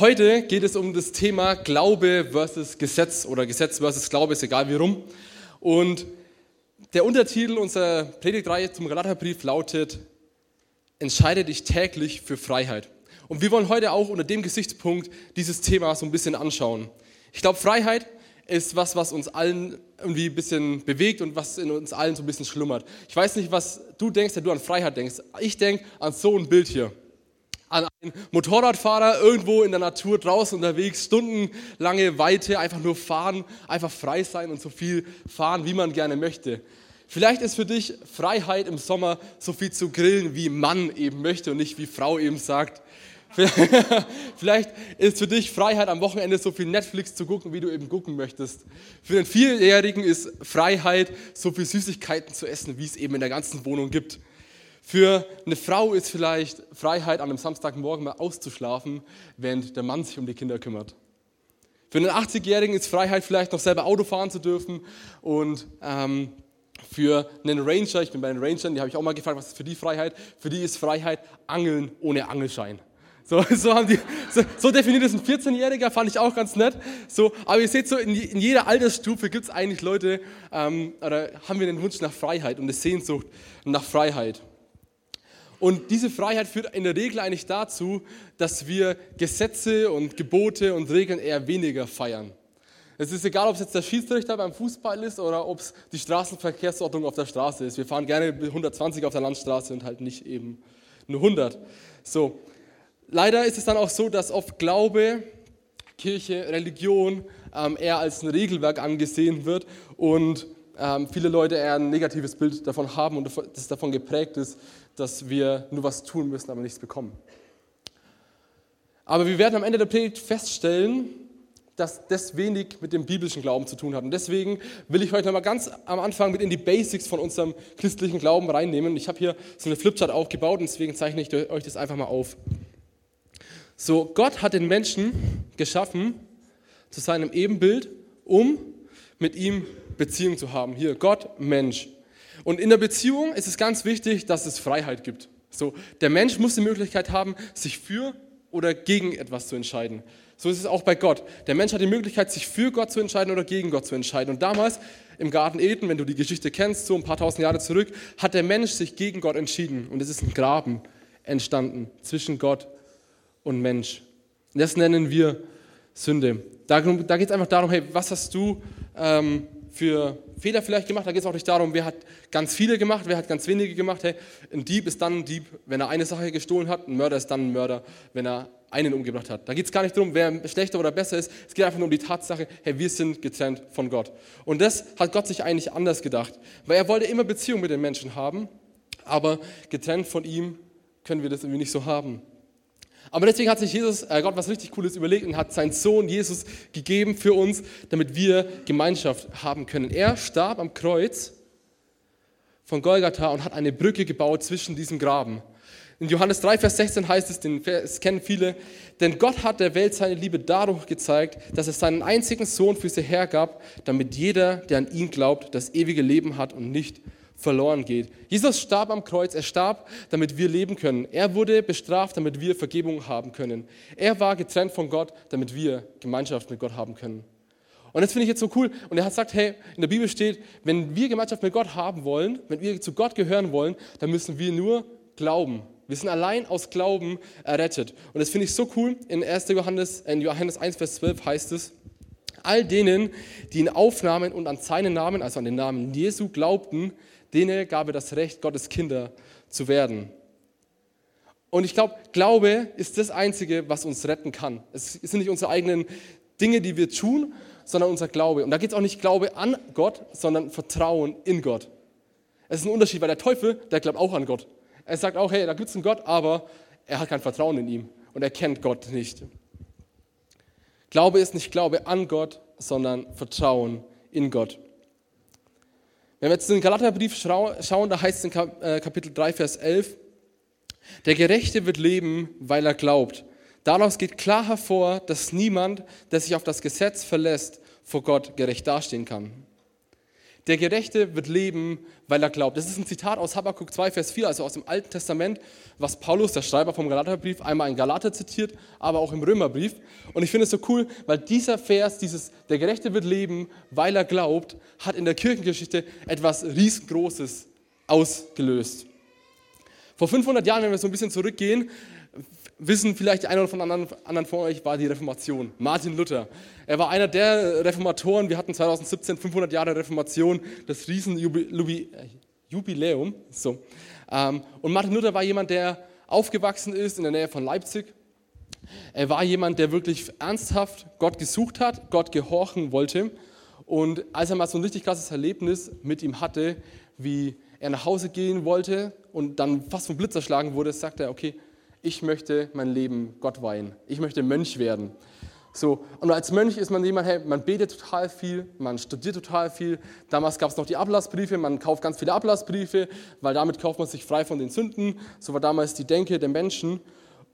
Heute geht es um das Thema Glaube versus Gesetz oder Gesetz versus Glaube, ist egal wie rum. Und der Untertitel unserer Predigtreihe zum Galaterbrief lautet, entscheide dich täglich für Freiheit. Und wir wollen heute auch unter dem Gesichtspunkt dieses Thema so ein bisschen anschauen. Ich glaube, Freiheit ist was, was uns allen irgendwie ein bisschen bewegt und was in uns allen so ein bisschen schlummert. Ich weiß nicht, was du denkst, wenn du an Freiheit denkst. Ich denke an so ein Bild hier. An einen Motorradfahrer irgendwo in der Natur draußen unterwegs, stundenlange Weite, einfach nur fahren, einfach frei sein und so viel fahren, wie man gerne möchte. Vielleicht ist für dich Freiheit im Sommer so viel zu grillen, wie Mann eben möchte und nicht wie Frau eben sagt. Vielleicht ist für dich Freiheit am Wochenende so viel Netflix zu gucken, wie du eben gucken möchtest. Für den Vierjährigen ist Freiheit so viel Süßigkeiten zu essen, wie es eben in der ganzen Wohnung gibt. Für eine Frau ist vielleicht Freiheit, an einem Samstagmorgen mal auszuschlafen, während der Mann sich um die Kinder kümmert. Für einen 80-Jährigen ist Freiheit vielleicht noch selber Auto fahren zu dürfen und ähm, für einen Ranger, ich bin bei den Rangern, die habe ich auch mal gefragt, was ist für die Freiheit? Für die ist Freiheit Angeln ohne Angelschein. So, so, haben die, so, so definiert es ein 14-Jähriger, fand ich auch ganz nett. So, aber ihr seht, so in, in jeder Altersstufe gibt es eigentlich Leute, ähm, oder haben wir den Wunsch nach Freiheit und eine Sehnsucht nach Freiheit. Und diese Freiheit führt in der Regel eigentlich dazu, dass wir Gesetze und Gebote und Regeln eher weniger feiern. Es ist egal, ob es jetzt der Schiedsrichter beim Fußball ist oder ob es die Straßenverkehrsordnung auf der Straße ist. Wir fahren gerne 120 auf der Landstraße und halt nicht eben nur 100. So, leider ist es dann auch so, dass oft Glaube, Kirche, Religion ähm, eher als ein Regelwerk angesehen wird und ähm, viele Leute eher ein negatives Bild davon haben und das davon geprägt ist, dass wir nur was tun müssen, aber nichts bekommen. Aber wir werden am Ende der Predigt feststellen, dass das wenig mit dem biblischen Glauben zu tun hat. Und deswegen will ich heute nochmal ganz am Anfang mit in die Basics von unserem christlichen Glauben reinnehmen. Ich habe hier so eine Flipchart aufgebaut und deswegen zeichne ich euch das einfach mal auf. So, Gott hat den Menschen geschaffen zu seinem Ebenbild, um mit ihm Beziehung zu haben. Hier, Gott, Mensch. Und in der Beziehung ist es ganz wichtig, dass es Freiheit gibt. So, der Mensch muss die Möglichkeit haben, sich für oder gegen etwas zu entscheiden. So ist es auch bei Gott. Der Mensch hat die Möglichkeit, sich für Gott zu entscheiden oder gegen Gott zu entscheiden. Und damals im Garten Eden, wenn du die Geschichte kennst, so ein paar tausend Jahre zurück, hat der Mensch sich gegen Gott entschieden. Und es ist ein Graben entstanden zwischen Gott und Mensch. Das nennen wir Sünde. Da, da geht es einfach darum, hey, was hast du ähm, für Fehler vielleicht gemacht? Da geht es auch nicht darum, wer hat ganz viele gemacht, wer hat ganz wenige gemacht. Hey, ein Dieb ist dann ein Dieb, wenn er eine Sache gestohlen hat. Ein Mörder ist dann ein Mörder, wenn er einen umgebracht hat. Da geht es gar nicht darum, wer schlechter oder besser ist. Es geht einfach nur um die Tatsache, hey, wir sind getrennt von Gott. Und das hat Gott sich eigentlich anders gedacht. Weil er wollte immer Beziehung mit den Menschen haben, aber getrennt von ihm können wir das irgendwie nicht so haben. Aber deswegen hat sich Jesus, äh, Gott was richtig Cooles überlegt und hat seinen Sohn Jesus gegeben für uns, damit wir Gemeinschaft haben können. Er starb am Kreuz von Golgatha und hat eine Brücke gebaut zwischen diesem Graben. In Johannes 3, Vers 16 heißt es, den Vers kennen viele, denn Gott hat der Welt seine Liebe dadurch gezeigt, dass er seinen einzigen Sohn für sie hergab, damit jeder, der an ihn glaubt, das ewige Leben hat und nicht verloren geht. Jesus starb am Kreuz, er starb, damit wir leben können. Er wurde bestraft, damit wir Vergebung haben können. Er war getrennt von Gott, damit wir Gemeinschaft mit Gott haben können. Und das finde ich jetzt so cool. Und er hat gesagt, hey, in der Bibel steht, wenn wir Gemeinschaft mit Gott haben wollen, wenn wir zu Gott gehören wollen, dann müssen wir nur glauben. Wir sind allein aus Glauben errettet. Und das finde ich so cool. In 1. Johannes, in Johannes 1, Vers 12 heißt es, all denen, die ihn aufnahmen und an seinen Namen, also an den Namen Jesu glaubten, denen gab er das Recht, Gottes Kinder zu werden. Und ich glaube, Glaube ist das Einzige, was uns retten kann. Es sind nicht unsere eigenen Dinge, die wir tun, sondern unser Glaube. Und da geht es auch nicht Glaube an Gott, sondern Vertrauen in Gott. Es ist ein Unterschied, weil der Teufel, der glaubt auch an Gott. Er sagt auch, hey, da gibt es einen Gott, aber er hat kein Vertrauen in ihm und er kennt Gott nicht. Glaube ist nicht Glaube an Gott, sondern Vertrauen in Gott. Wenn wir jetzt in den Galaterbrief schauen, da heißt es in äh, Kapitel 3, Vers 11, der Gerechte wird leben, weil er glaubt. Daraus geht klar hervor, dass niemand, der sich auf das Gesetz verlässt, vor Gott gerecht dastehen kann. Der Gerechte wird leben, weil er glaubt. Das ist ein Zitat aus Habakkuk 2, Vers 4, also aus dem Alten Testament, was Paulus, der Schreiber vom Galaterbrief, einmal in Galater zitiert, aber auch im Römerbrief. Und ich finde es so cool, weil dieser Vers, dieses Der Gerechte wird leben, weil er glaubt, hat in der Kirchengeschichte etwas riesengroßes ausgelöst. Vor 500 Jahren, wenn wir so ein bisschen zurückgehen, wissen vielleicht oder von anderen, anderen von euch, war die Reformation. Martin Luther. Er war einer der Reformatoren. Wir hatten 2017 500 Jahre Reformation, das Riesenjubiläum. So. Ähm, und Martin Luther war jemand, der aufgewachsen ist in der Nähe von Leipzig. Er war jemand, der wirklich ernsthaft Gott gesucht hat, Gott gehorchen wollte. Und als er mal so ein richtig krasses Erlebnis mit ihm hatte, wie er nach Hause gehen wollte und dann fast vom Blitz erschlagen wurde, sagte er, okay, ich möchte mein Leben Gott weihen. Ich möchte Mönch werden. So, und als Mönch ist man jemand, hey, man betet total viel, man studiert total viel. Damals gab es noch die Ablassbriefe, man kauft ganz viele Ablassbriefe, weil damit kauft man sich frei von den Sünden. So war damals die Denke der Menschen.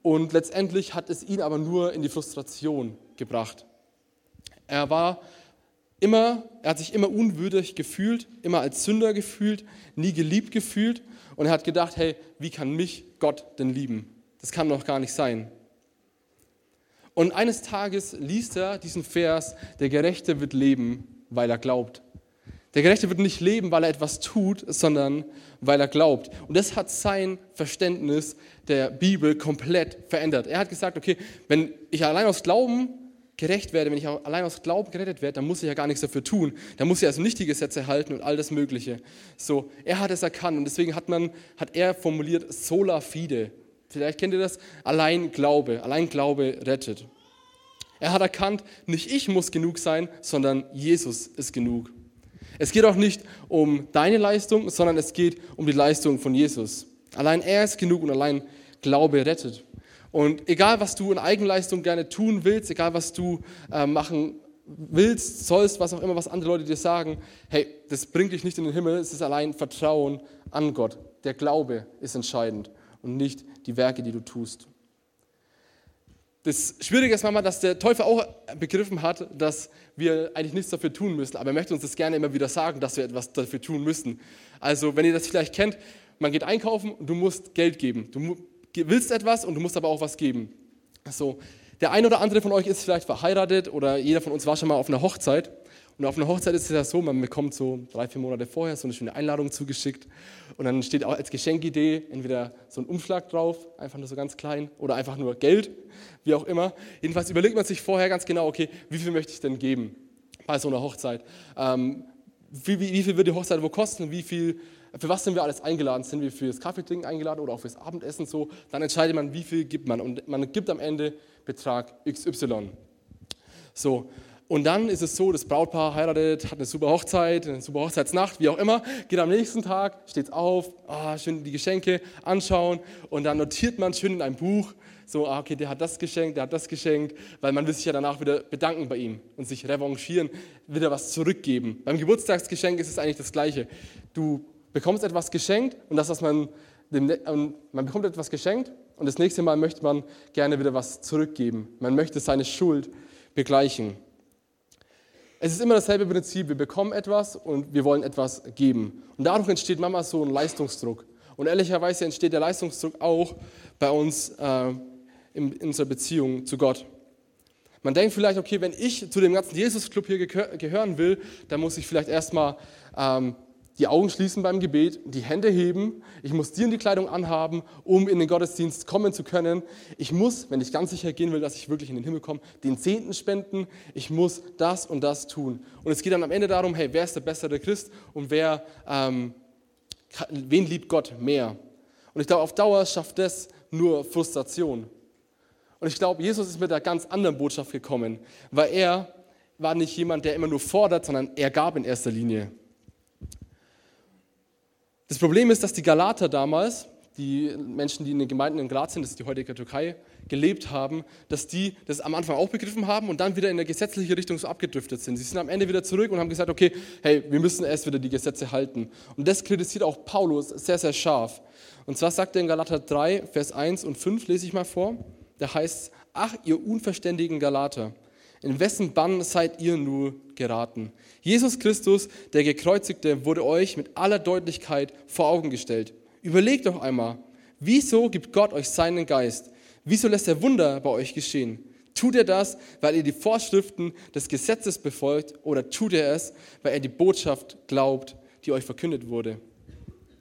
Und letztendlich hat es ihn aber nur in die Frustration gebracht. Er war immer, er hat sich immer unwürdig gefühlt, immer als Sünder gefühlt, nie geliebt gefühlt. Und er hat gedacht, hey, wie kann mich Gott denn lieben? Das kann doch gar nicht sein. Und eines Tages liest er diesen Vers, der Gerechte wird leben, weil er glaubt. Der Gerechte wird nicht leben, weil er etwas tut, sondern weil er glaubt. Und das hat sein Verständnis der Bibel komplett verändert. Er hat gesagt, okay, wenn ich allein aus Glauben gerecht werde, wenn ich allein aus Glauben gerettet werde, dann muss ich ja gar nichts dafür tun. Dann muss ich also nicht die Gesetze halten und all das Mögliche. So, er hat es erkannt und deswegen hat man, hat er formuliert sola fide. Vielleicht kennt ihr das. Allein Glaube, allein Glaube rettet. Er hat erkannt, nicht ich muss genug sein, sondern Jesus ist genug. Es geht auch nicht um deine Leistung, sondern es geht um die Leistung von Jesus. Allein er ist genug und allein Glaube rettet. Und egal, was du in Eigenleistung gerne tun willst, egal, was du äh, machen willst, sollst, was auch immer, was andere Leute dir sagen, hey, das bringt dich nicht in den Himmel, es ist allein Vertrauen an Gott. Der Glaube ist entscheidend und nicht die Werke, die du tust. Das Schwierige ist manchmal, dass der Teufel auch begriffen hat, dass wir eigentlich nichts dafür tun müssen, aber er möchte uns das gerne immer wieder sagen, dass wir etwas dafür tun müssen. Also, wenn ihr das vielleicht kennt, man geht einkaufen und du musst Geld geben. Du willst etwas und du musst aber auch was geben. So, der eine oder andere von euch ist vielleicht verheiratet oder jeder von uns war schon mal auf einer Hochzeit. Und auf einer Hochzeit ist es ja so, man bekommt so drei, vier Monate vorher so eine schöne Einladung zugeschickt. Und dann steht auch als Geschenkidee entweder so ein Umschlag drauf, einfach nur so ganz klein, oder einfach nur Geld, wie auch immer. Jedenfalls überlegt man sich vorher ganz genau, okay, wie viel möchte ich denn geben bei so einer Hochzeit? Ähm, wie, wie, wie, viel wird die Hochzeit wo kosten? Wie viel, für was sind wir alles eingeladen? Sind wir für das Kaffeetrinken eingeladen oder auch fürs Abendessen so? Dann entscheidet man, wie viel gibt man. Und man gibt am Ende Betrag XY. So, und dann ist es so, das Brautpaar heiratet, hat eine super Hochzeit, eine super Hochzeitsnacht, wie auch immer, geht am nächsten Tag, steht auf, ah, schön die Geschenke anschauen und dann notiert man schön in einem Buch, so, ah, okay, der hat das geschenkt, der hat das geschenkt, weil man will sich ja danach wieder bedanken bei ihm und sich revanchieren, wieder was zurückgeben. Beim Geburtstagsgeschenk ist es eigentlich das Gleiche. Du bekommst etwas geschenkt und das, was man, man bekommt etwas geschenkt und das nächste Mal möchte man gerne wieder was zurückgeben. Man möchte seine Schuld begleichen. Es ist immer dasselbe Prinzip. Wir bekommen etwas und wir wollen etwas geben. Und dadurch entsteht Mama so ein Leistungsdruck. Und ehrlicherweise entsteht der Leistungsdruck auch bei uns äh, in, in unserer Beziehung zu Gott. Man denkt vielleicht, okay, wenn ich zu dem ganzen Jesus-Club hier gehören will, dann muss ich vielleicht erstmal ähm, die Augen schließen beim Gebet, die Hände heben. Ich muss dir in die Kleidung anhaben, um in den Gottesdienst kommen zu können. Ich muss, wenn ich ganz sicher gehen will, dass ich wirklich in den Himmel komme, den Zehnten spenden. Ich muss das und das tun. Und es geht dann am Ende darum, hey, wer ist der bessere Christ und wer, ähm, wen liebt Gott mehr? Und ich glaube, auf Dauer schafft das nur Frustration. Und ich glaube, Jesus ist mit einer ganz anderen Botschaft gekommen, weil er war nicht jemand, der immer nur fordert, sondern er gab in erster Linie. Das Problem ist, dass die Galater damals, die Menschen, die in den Gemeinden in sind, das ist die heutige Türkei, gelebt haben, dass die das am Anfang auch begriffen haben und dann wieder in der gesetzliche Richtung so abgedriftet sind. Sie sind am Ende wieder zurück und haben gesagt, okay, hey, wir müssen erst wieder die Gesetze halten. Und das kritisiert auch Paulus sehr, sehr scharf. Und zwar sagt er in Galater 3, Vers 1 und 5, lese ich mal vor, da heißt ach, ihr unverständigen Galater, In wessen Bann seid ihr nur geraten? Jesus Christus, der Gekreuzigte, wurde euch mit aller Deutlichkeit vor Augen gestellt. Überlegt doch einmal, wieso gibt Gott euch seinen Geist? Wieso lässt er Wunder bei euch geschehen? Tut er das, weil ihr die Vorschriften des Gesetzes befolgt oder tut er es, weil er die Botschaft glaubt, die euch verkündet wurde?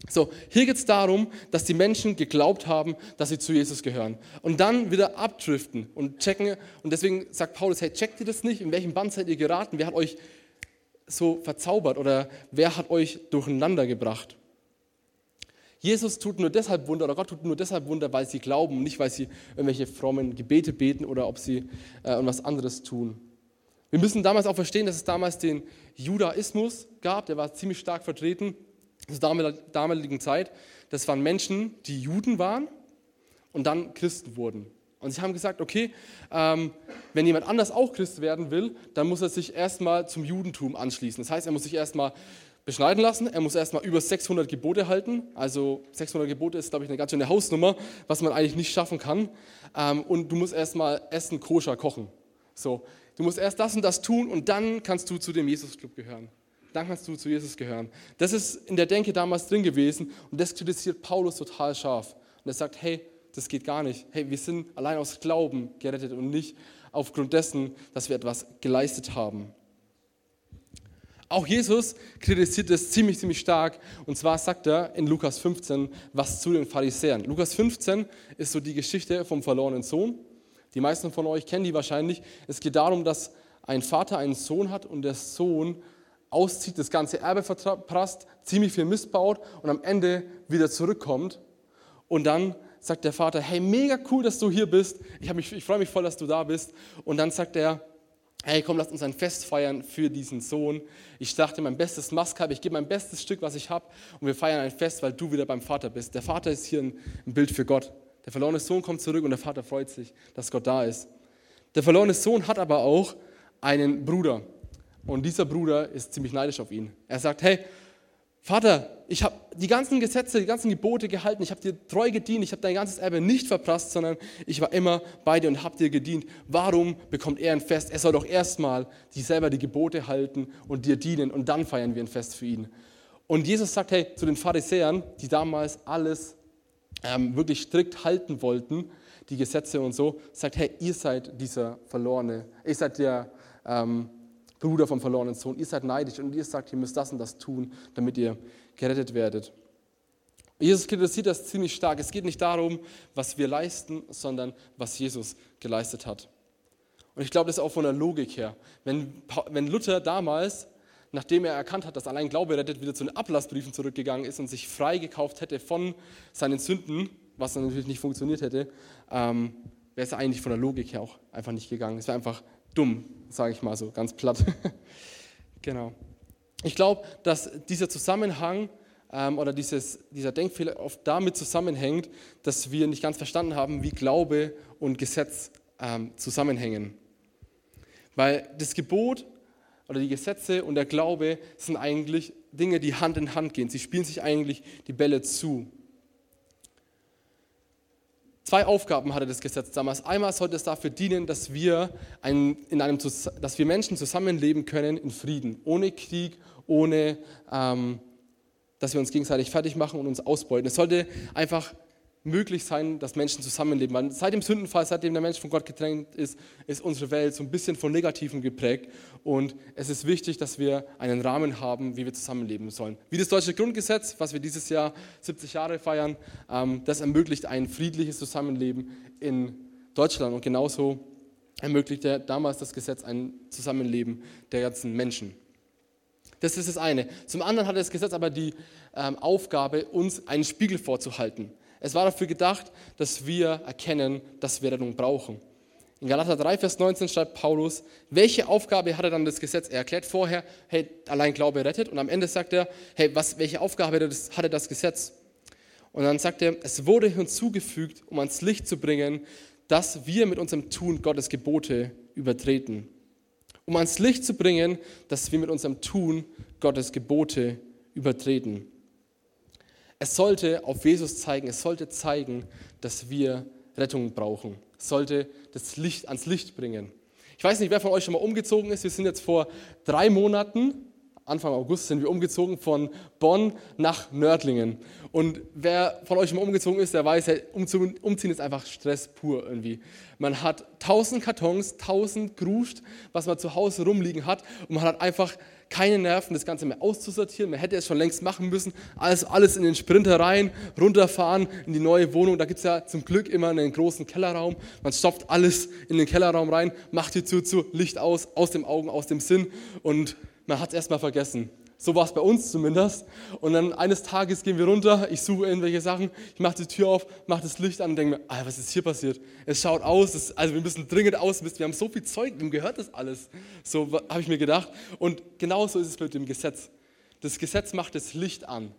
So, hier geht es darum, dass die Menschen geglaubt haben, dass sie zu Jesus gehören. Und dann wieder abdriften und checken. Und deswegen sagt Paulus, hey, checkt ihr das nicht? In welchem Band seid ihr geraten? Wer hat euch so verzaubert oder wer hat euch durcheinander gebracht? Jesus tut nur deshalb Wunder oder Gott tut nur deshalb Wunder, weil sie glauben, nicht weil sie irgendwelche frommen Gebete beten oder ob sie äh, irgendwas anderes tun. Wir müssen damals auch verstehen, dass es damals den Judaismus gab, der war ziemlich stark vertreten zur damaligen Zeit. Das waren Menschen, die Juden waren und dann Christen wurden. Und sie haben gesagt, okay, ähm, wenn jemand anders auch Christ werden will, dann muss er sich erstmal zum Judentum anschließen. Das heißt, er muss sich erstmal beschneiden lassen, er muss erstmal über 600 Gebote halten. Also 600 Gebote ist, glaube ich, eine ganz schöne Hausnummer, was man eigentlich nicht schaffen kann. Ähm, und du musst erstmal Essen koscher kochen. So, du musst erst das und das tun und dann kannst du zu dem Jesus-Club gehören. Dann kannst du zu Jesus gehören. Das ist in der Denke damals drin gewesen und das kritisiert Paulus total scharf. Und er sagt, hey, das geht gar nicht. Hey, wir sind allein aus Glauben gerettet und nicht aufgrund dessen, dass wir etwas geleistet haben. Auch Jesus kritisiert das ziemlich, ziemlich stark. Und zwar sagt er in Lukas 15 was zu den Pharisäern. Lukas 15 ist so die Geschichte vom verlorenen Sohn. Die meisten von euch kennen die wahrscheinlich. Es geht darum, dass ein Vater einen Sohn hat und der Sohn auszieht, das ganze Erbe verprasst, ziemlich viel missbaut und am Ende wieder zurückkommt. Und dann sagt der Vater, hey, mega cool, dass du hier bist. Ich, ich freue mich voll, dass du da bist. Und dann sagt er, hey, komm, lass uns ein Fest feiern für diesen Sohn. Ich dachte, mein bestes Maskhab, ich gebe mein bestes Stück, was ich habe. Und wir feiern ein Fest, weil du wieder beim Vater bist. Der Vater ist hier ein, ein Bild für Gott. Der verlorene Sohn kommt zurück und der Vater freut sich, dass Gott da ist. Der verlorene Sohn hat aber auch einen Bruder. Und dieser Bruder ist ziemlich neidisch auf ihn. Er sagt, hey, Vater, ich habe die ganzen Gesetze, die ganzen Gebote gehalten, ich habe dir treu gedient, ich habe dein ganzes Erbe nicht verprasst, sondern ich war immer bei dir und habe dir gedient. Warum bekommt er ein Fest? Er soll doch erstmal sich selber die Gebote halten und dir dienen und dann feiern wir ein Fest für ihn. Und Jesus sagt, hey, zu den Pharisäern, die damals alles ähm, wirklich strikt halten wollten, die Gesetze und so, sagt, hey, ihr seid dieser Verlorene, ihr seid der... Ähm, Bruder vom verlorenen Sohn. Ihr seid neidisch und ihr sagt, ihr müsst das und das tun, damit ihr gerettet werdet. Jesus kritisiert das ziemlich stark. Es geht nicht darum, was wir leisten, sondern was Jesus geleistet hat. Und ich glaube, das ist auch von der Logik her. Wenn, wenn Luther damals, nachdem er erkannt hat, dass allein Glaube rettet, wieder zu den Ablassbriefen zurückgegangen ist und sich freigekauft hätte von seinen Sünden, was dann natürlich nicht funktioniert hätte, ähm, wäre es eigentlich von der Logik her auch einfach nicht gegangen. Es wäre einfach dumm, sage ich mal so, ganz platt. genau. Ich glaube, dass dieser Zusammenhang ähm, oder dieses, dieser Denkfehler oft damit zusammenhängt, dass wir nicht ganz verstanden haben, wie Glaube und Gesetz ähm, zusammenhängen. Weil das Gebot oder die Gesetze und der Glaube sind eigentlich Dinge, die Hand in Hand gehen. Sie spielen sich eigentlich die Bälle zu. Zwei Aufgaben hatte das Gesetz damals. Einmal sollte es dafür dienen, dass wir, ein, in einem, dass wir Menschen zusammenleben können in Frieden, ohne Krieg, ohne ähm, dass wir uns gegenseitig fertig machen und uns ausbeuten. Es sollte einfach möglich sein, dass Menschen zusammenleben. Weil seit dem Sündenfall, seitdem der Mensch von Gott getrennt ist, ist unsere Welt so ein bisschen von Negativen geprägt. Und es ist wichtig, dass wir einen Rahmen haben, wie wir zusammenleben sollen. Wie das deutsche Grundgesetz, was wir dieses Jahr 70 Jahre feiern, ähm, das ermöglicht ein friedliches Zusammenleben in Deutschland. Und genauso ermöglichte damals das Gesetz ein Zusammenleben der ganzen Menschen. Das ist das eine. Zum anderen hatte das Gesetz aber die ähm, Aufgabe, uns einen Spiegel vorzuhalten. Es war dafür gedacht, dass wir erkennen, dass wir Rettung brauchen. In Galater 3, Vers 19 schreibt Paulus, welche Aufgabe hatte dann das Gesetz? Er erklärt vorher, hey, allein Glaube rettet. Und am Ende sagt er, hey, was, welche Aufgabe hatte das Gesetz? Und dann sagt er, es wurde hinzugefügt, um ans Licht zu bringen, dass wir mit unserem Tun Gottes Gebote übertreten. Um ans Licht zu bringen, dass wir mit unserem Tun Gottes Gebote übertreten. Es sollte auf Jesus zeigen, es sollte zeigen, dass wir Rettung brauchen. Es sollte das Licht ans Licht bringen. Ich weiß nicht, wer von euch schon mal umgezogen ist. Wir sind jetzt vor drei Monaten, Anfang August, sind wir umgezogen von Bonn nach Nördlingen. Und wer von euch mal umgezogen ist, der weiß, umziehen ist einfach Stress pur irgendwie. Man hat tausend Kartons, tausend Gruscht, was man zu Hause rumliegen hat. Und man hat einfach keine Nerven, das Ganze mehr auszusortieren. Man hätte es schon längst machen müssen. Alles, alles in den Sprinter rein, runterfahren in die neue Wohnung. Da gibt es ja zum Glück immer einen großen Kellerraum. Man stopft alles in den Kellerraum rein, macht die Tür zu, Licht aus, aus dem Augen, aus dem Sinn und man hat es erstmal vergessen. So war es bei uns zumindest. Und dann eines Tages gehen wir runter, ich suche irgendwelche Sachen, ich mache die Tür auf, mache das Licht an und denke mir, ah, was ist hier passiert? Es schaut aus, es, also wir müssen dringend ausmisten, wir haben so viel Zeug, wem gehört das alles? So habe ich mir gedacht. Und genauso ist es mit dem Gesetz. Das Gesetz macht das Licht an.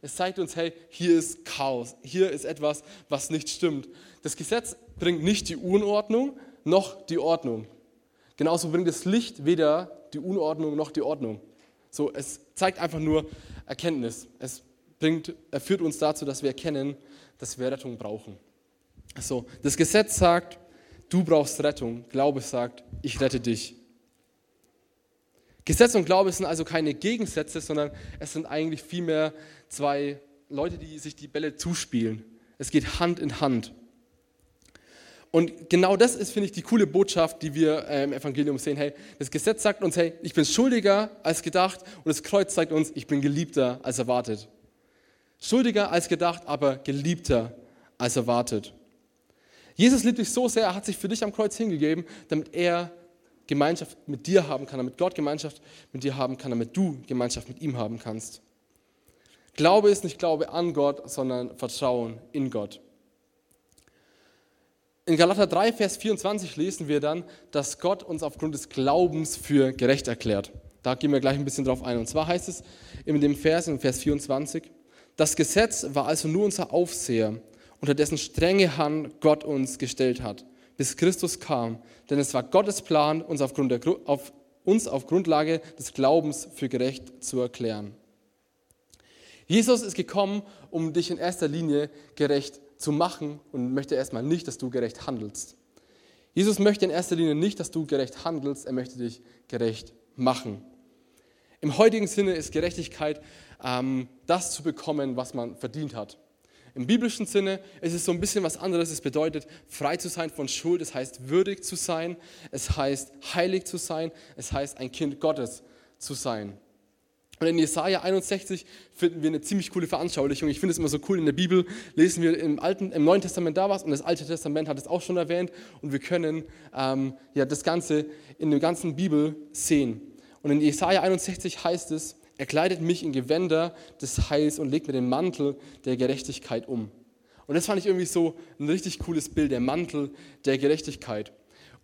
Es zeigt uns, hey, hier ist Chaos, hier ist etwas, was nicht stimmt. Das Gesetz bringt nicht die Unordnung noch die Ordnung. Genauso bringt das Licht weder die Unordnung noch die Ordnung. So, es zeigt einfach nur Erkenntnis. Es bringt, er führt uns dazu, dass wir erkennen, dass wir Rettung brauchen. So, das Gesetz sagt, du brauchst Rettung. Glaube sagt, ich rette dich. Gesetz und Glaube sind also keine Gegensätze, sondern es sind eigentlich vielmehr zwei Leute, die sich die Bälle zuspielen. Es geht Hand in Hand. Und genau das ist, finde ich, die coole Botschaft, die wir äh, im Evangelium sehen. Hey, das Gesetz sagt uns, hey, ich bin schuldiger als gedacht und das Kreuz zeigt uns, ich bin geliebter als erwartet. Schuldiger als gedacht, aber geliebter als erwartet. Jesus liebt dich so sehr, er hat sich für dich am Kreuz hingegeben, damit er Gemeinschaft mit dir haben kann, damit Gott Gemeinschaft mit dir haben kann, damit du Gemeinschaft mit ihm haben kannst. Glaube ist nicht Glaube an Gott, sondern Vertrauen in Gott. In Galater 3, Vers 24 lesen wir dann, dass Gott uns aufgrund des Glaubens für gerecht erklärt. Da gehen wir gleich ein bisschen drauf ein. Und zwar heißt es in dem Vers, in Vers 24, das Gesetz war also nur unser Aufseher, unter dessen strenge Hand Gott uns gestellt hat, bis Christus kam. Denn es war Gottes Plan, uns, aufgrund der, auf, uns auf Grundlage des Glaubens für gerecht zu erklären. Jesus ist gekommen, um dich in erster Linie gerecht zu machen und möchte erstmal nicht, dass du gerecht handelst. Jesus möchte in erster Linie nicht, dass du gerecht handelst, er möchte dich gerecht machen. Im heutigen Sinne ist Gerechtigkeit ähm, das zu bekommen, was man verdient hat. Im biblischen Sinne ist es so ein bisschen was anderes. Es bedeutet, frei zu sein von Schuld. Es heißt, würdig zu sein. Es heißt, heilig zu sein. Es heißt, ein Kind Gottes zu sein. Und in Jesaja 61 finden wir eine ziemlich coole Veranschaulichung. Ich finde es immer so cool. In der Bibel lesen wir im, Alten, im Neuen Testament da was und das Alte Testament hat es auch schon erwähnt. Und wir können ähm, ja, das Ganze in der ganzen Bibel sehen. Und in Jesaja 61 heißt es: Er kleidet mich in Gewänder des Heils und legt mir den Mantel der Gerechtigkeit um. Und das fand ich irgendwie so ein richtig cooles Bild, der Mantel der Gerechtigkeit.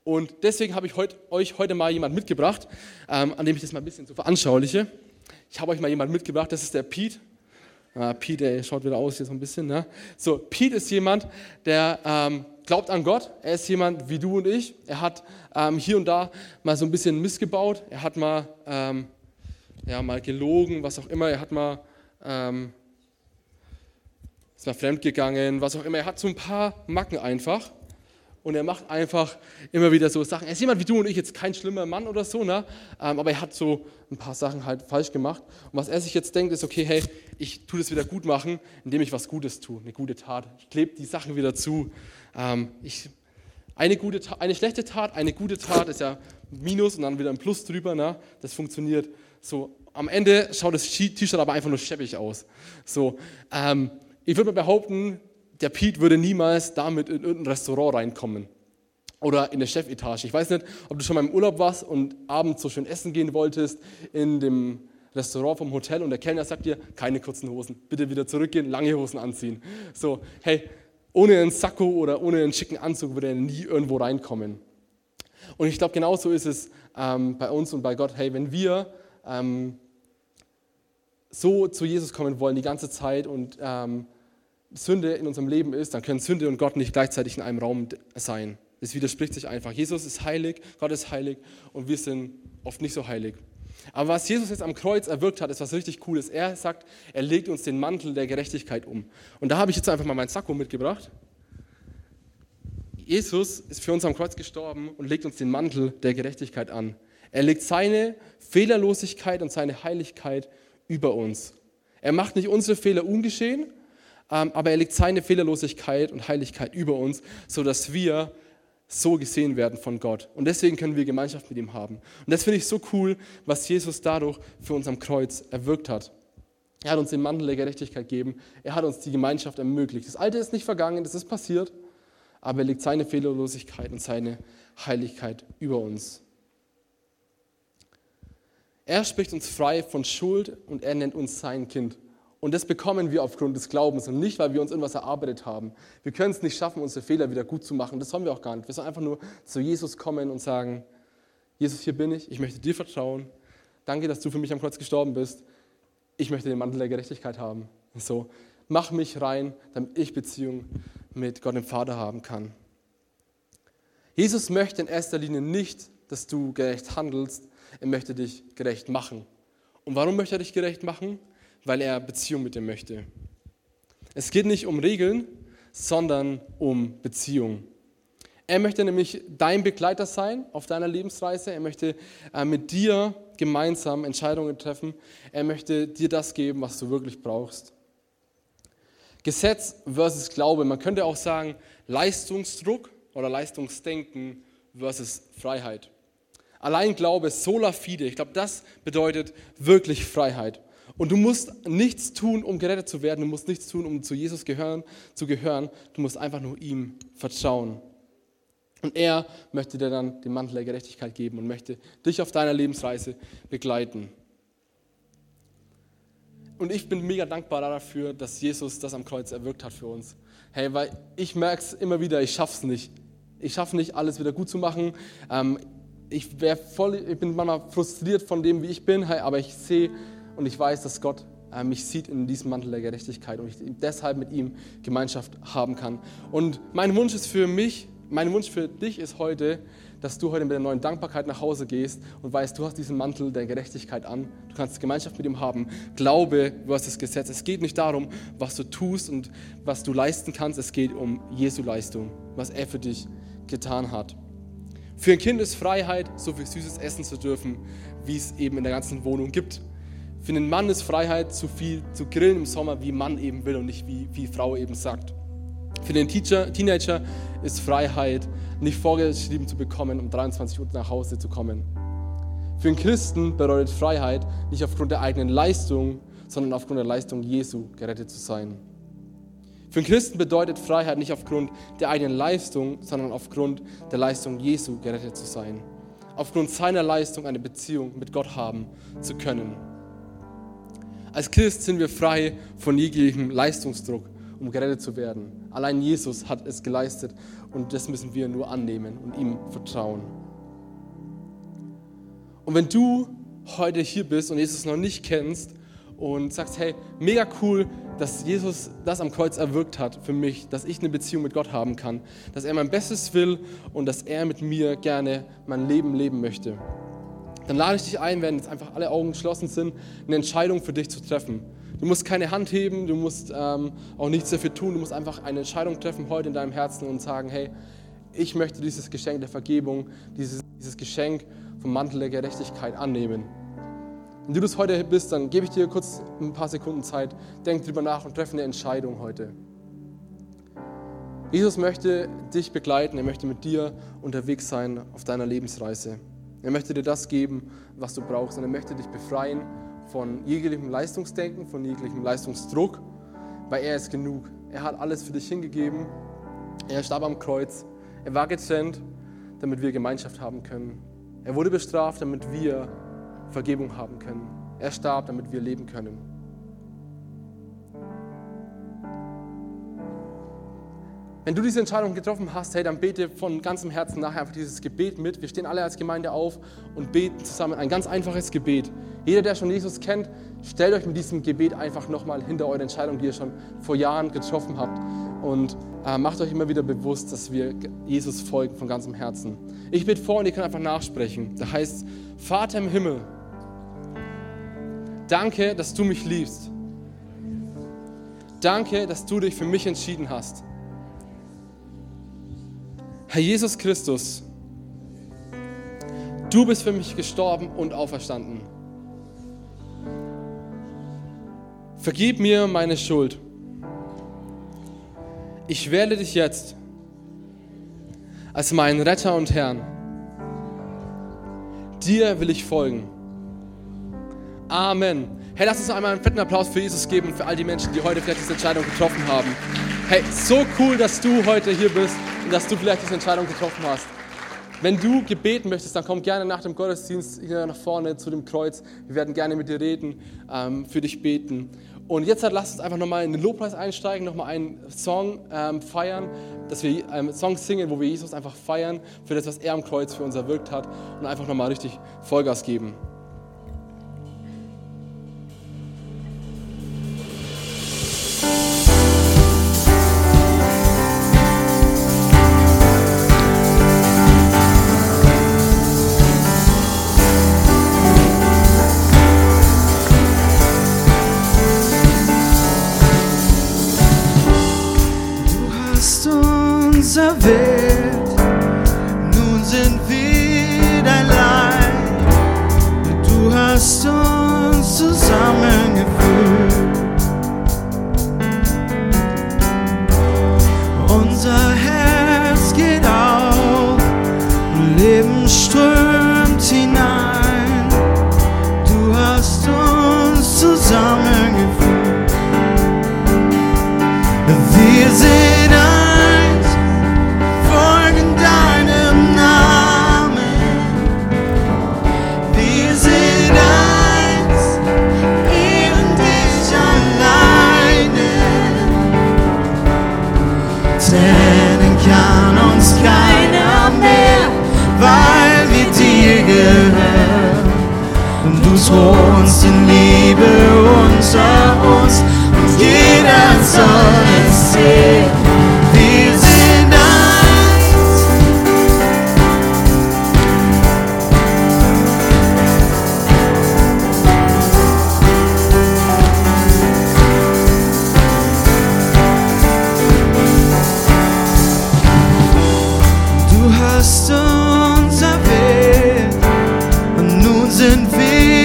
Und deswegen habe ich heut, euch heute mal jemand mitgebracht, ähm, an dem ich das mal ein bisschen so veranschauliche. Ich habe euch mal jemanden mitgebracht, das ist der Pete. Ah, Pete, der schaut wieder aus hier so ein bisschen. Ne? So, Pete ist jemand, der ähm, glaubt an Gott. Er ist jemand wie du und ich. Er hat ähm, hier und da mal so ein bisschen missgebaut. Er hat mal, ähm, ja, mal gelogen, was auch immer. Er hat mal, ähm, ist mal fremdgegangen, was auch immer. Er hat so ein paar Macken einfach und er macht einfach immer wieder so Sachen. Er ist jemand wie du und ich, jetzt kein schlimmer Mann oder so, ne? Ähm, aber er hat so ein paar Sachen halt falsch gemacht. Und was er sich jetzt denkt, ist, okay, hey, ich tue das wieder gut machen, indem ich was Gutes tue, eine gute Tat. Ich klebe die Sachen wieder zu. Ähm, ich, eine, gute, eine schlechte Tat, eine gute Tat ist ja Minus und dann wieder ein Plus drüber. Ne? Das funktioniert so. Am Ende schaut das T-Shirt aber einfach nur scheppig aus. So, ähm, ich würde mal behaupten, der Pete würde niemals damit in irgendein Restaurant reinkommen oder in eine Chefetage. Ich weiß nicht, ob du schon mal im Urlaub warst und abends so schön essen gehen wolltest in dem Restaurant vom Hotel und der Kellner sagt dir, keine kurzen Hosen, bitte wieder zurückgehen, lange Hosen anziehen. So, hey, ohne einen Sakko oder ohne einen schicken Anzug würde er nie irgendwo reinkommen. Und ich glaube, genauso ist es ähm, bei uns und bei Gott. Hey, wenn wir ähm, so zu Jesus kommen wollen die ganze Zeit und ähm, Sünde in unserem Leben ist, dann können Sünde und Gott nicht gleichzeitig in einem Raum sein. Das widerspricht sich einfach. Jesus ist heilig, Gott ist heilig und wir sind oft nicht so heilig. Aber was Jesus jetzt am Kreuz erwirkt hat, ist was richtig Cooles. Er sagt, er legt uns den Mantel der Gerechtigkeit um. Und da habe ich jetzt einfach mal meinen Sakko mitgebracht. Jesus ist für uns am Kreuz gestorben und legt uns den Mantel der Gerechtigkeit an. Er legt seine Fehlerlosigkeit und seine Heiligkeit über uns. Er macht nicht unsere Fehler ungeschehen, aber er legt seine Fehlerlosigkeit und Heiligkeit über uns, sodass wir so gesehen werden von Gott. Und deswegen können wir Gemeinschaft mit ihm haben. Und das finde ich so cool, was Jesus dadurch für uns am Kreuz erwirkt hat. Er hat uns den Mantel der Gerechtigkeit gegeben. Er hat uns die Gemeinschaft ermöglicht. Das Alte ist nicht vergangen, das ist passiert, aber er legt seine Fehlerlosigkeit und seine Heiligkeit über uns. Er spricht uns frei von Schuld und er nennt uns sein Kind. Und das bekommen wir aufgrund des Glaubens und nicht, weil wir uns irgendwas erarbeitet haben. Wir können es nicht schaffen, unsere Fehler wieder gut zu machen. Das sollen wir auch gar nicht. Wir sollen einfach nur zu Jesus kommen und sagen, Jesus, hier bin ich, ich möchte dir vertrauen. Danke, dass du für mich am Kreuz gestorben bist. Ich möchte den Mantel der Gerechtigkeit haben. so, mach mich rein, damit ich Beziehung mit Gott dem Vater haben kann. Jesus möchte in erster Linie nicht, dass du gerecht handelst, er möchte dich gerecht machen. Und warum möchte er dich gerecht machen? Weil er Beziehung mit dir möchte. Es geht nicht um Regeln, sondern um Beziehung. Er möchte nämlich dein Begleiter sein auf deiner Lebensreise. Er möchte äh, mit dir gemeinsam Entscheidungen treffen. Er möchte dir das geben, was du wirklich brauchst. Gesetz versus Glaube. Man könnte auch sagen Leistungsdruck oder Leistungsdenken versus Freiheit. Allein Glaube, sola fide, ich glaube, das bedeutet wirklich Freiheit. Und du musst nichts tun, um gerettet zu werden. Du musst nichts tun, um zu Jesus gehören, zu gehören. Du musst einfach nur ihm vertrauen. Und er möchte dir dann den Mantel der Gerechtigkeit geben und möchte dich auf deiner Lebensreise begleiten. Und ich bin mega dankbar dafür, dass Jesus das am Kreuz erwirkt hat für uns. Hey, weil ich merke es immer wieder, ich schaffe es nicht. Ich schaffe nicht, alles wieder gut zu machen. Ähm, ich, voll, ich bin manchmal frustriert von dem, wie ich bin, hey, aber ich sehe, und ich weiß, dass Gott äh, mich sieht in diesem Mantel der Gerechtigkeit und ich deshalb mit ihm Gemeinschaft haben kann. Und mein Wunsch ist für mich, mein Wunsch für dich ist heute, dass du heute mit der neuen Dankbarkeit nach Hause gehst und weißt, du hast diesen Mantel der Gerechtigkeit an. Du kannst Gemeinschaft mit ihm haben. Glaube versus Gesetz. Es geht nicht darum, was du tust und was du leisten kannst. Es geht um Jesu Leistung, was er für dich getan hat. Für ein Kind ist Freiheit, so viel Süßes essen zu dürfen, wie es eben in der ganzen Wohnung gibt. Für einen Mann ist Freiheit, zu viel zu grillen im Sommer, wie Mann eben will und nicht wie, wie Frau eben sagt. Für den Teacher, Teenager ist Freiheit, nicht vorgeschrieben zu bekommen, um 23 Uhr nach Hause zu kommen. Für einen Christen bedeutet Freiheit, nicht aufgrund der eigenen Leistung, sondern aufgrund der Leistung Jesu gerettet zu sein. Für einen Christen bedeutet Freiheit nicht aufgrund der eigenen Leistung, sondern aufgrund der Leistung Jesu gerettet zu sein. Aufgrund seiner Leistung eine Beziehung mit Gott haben zu können. Als Christ sind wir frei von jeglichem Leistungsdruck, um gerettet zu werden. Allein Jesus hat es geleistet und das müssen wir nur annehmen und ihm vertrauen. Und wenn du heute hier bist und Jesus noch nicht kennst und sagst, hey, mega cool, dass Jesus das am Kreuz erwirkt hat für mich, dass ich eine Beziehung mit Gott haben kann, dass er mein Bestes will und dass er mit mir gerne mein Leben leben möchte dann lade ich dich ein, wenn jetzt einfach alle Augen geschlossen sind, eine Entscheidung für dich zu treffen. Du musst keine Hand heben, du musst ähm, auch nichts dafür tun, du musst einfach eine Entscheidung treffen heute in deinem Herzen und sagen, hey, ich möchte dieses Geschenk der Vergebung, dieses, dieses Geschenk vom Mantel der Gerechtigkeit annehmen. Wenn du das heute bist, dann gebe ich dir kurz ein paar Sekunden Zeit, denk drüber nach und treffe eine Entscheidung heute. Jesus möchte dich begleiten, er möchte mit dir unterwegs sein auf deiner Lebensreise. Er möchte dir das geben, was du brauchst und er möchte dich befreien von jeglichem Leistungsdenken, von jeglichem Leistungsdruck, weil er ist genug. Er hat alles für dich hingegeben. Er starb am Kreuz. Er war getrennt, damit wir Gemeinschaft haben können. Er wurde bestraft, damit wir Vergebung haben können. Er starb, damit wir leben können. Wenn du diese Entscheidung getroffen hast, hey, dann bete von ganzem Herzen nachher einfach dieses Gebet mit. Wir stehen alle als Gemeinde auf und beten zusammen ein ganz einfaches Gebet. Jeder, der schon Jesus kennt, stellt euch mit diesem Gebet einfach nochmal hinter eure Entscheidung, die ihr schon vor Jahren getroffen habt. Und äh, macht euch immer wieder bewusst, dass wir Jesus folgen von ganzem Herzen. Ich bete vor und ihr könnt einfach nachsprechen. Da heißt, Vater im Himmel, danke, dass du mich liebst. Danke, dass du dich für mich entschieden hast. Herr Jesus Christus, du bist für mich gestorben und auferstanden. Vergib mir meine Schuld. Ich wähle dich jetzt als meinen Retter und Herrn. Dir will ich folgen. Amen. Hey, lass uns einmal einen fetten Applaus für Jesus geben und für all die Menschen, die heute vielleicht diese Entscheidung getroffen haben. Hey, so cool, dass du heute hier bist dass du vielleicht diese Entscheidung getroffen hast. Wenn du gebeten möchtest, dann komm gerne nach dem Gottesdienst hier nach vorne zu dem Kreuz. Wir werden gerne mit dir reden, ähm, für dich beten. Und jetzt halt, lass uns einfach nochmal in den Lobpreis einsteigen, nochmal einen Song ähm, feiern, dass wir einen ähm, Song singen, wo wir Jesus einfach feiern für das, was er am Kreuz für uns erwirkt hat und einfach nochmal richtig Vollgas geben. Vida.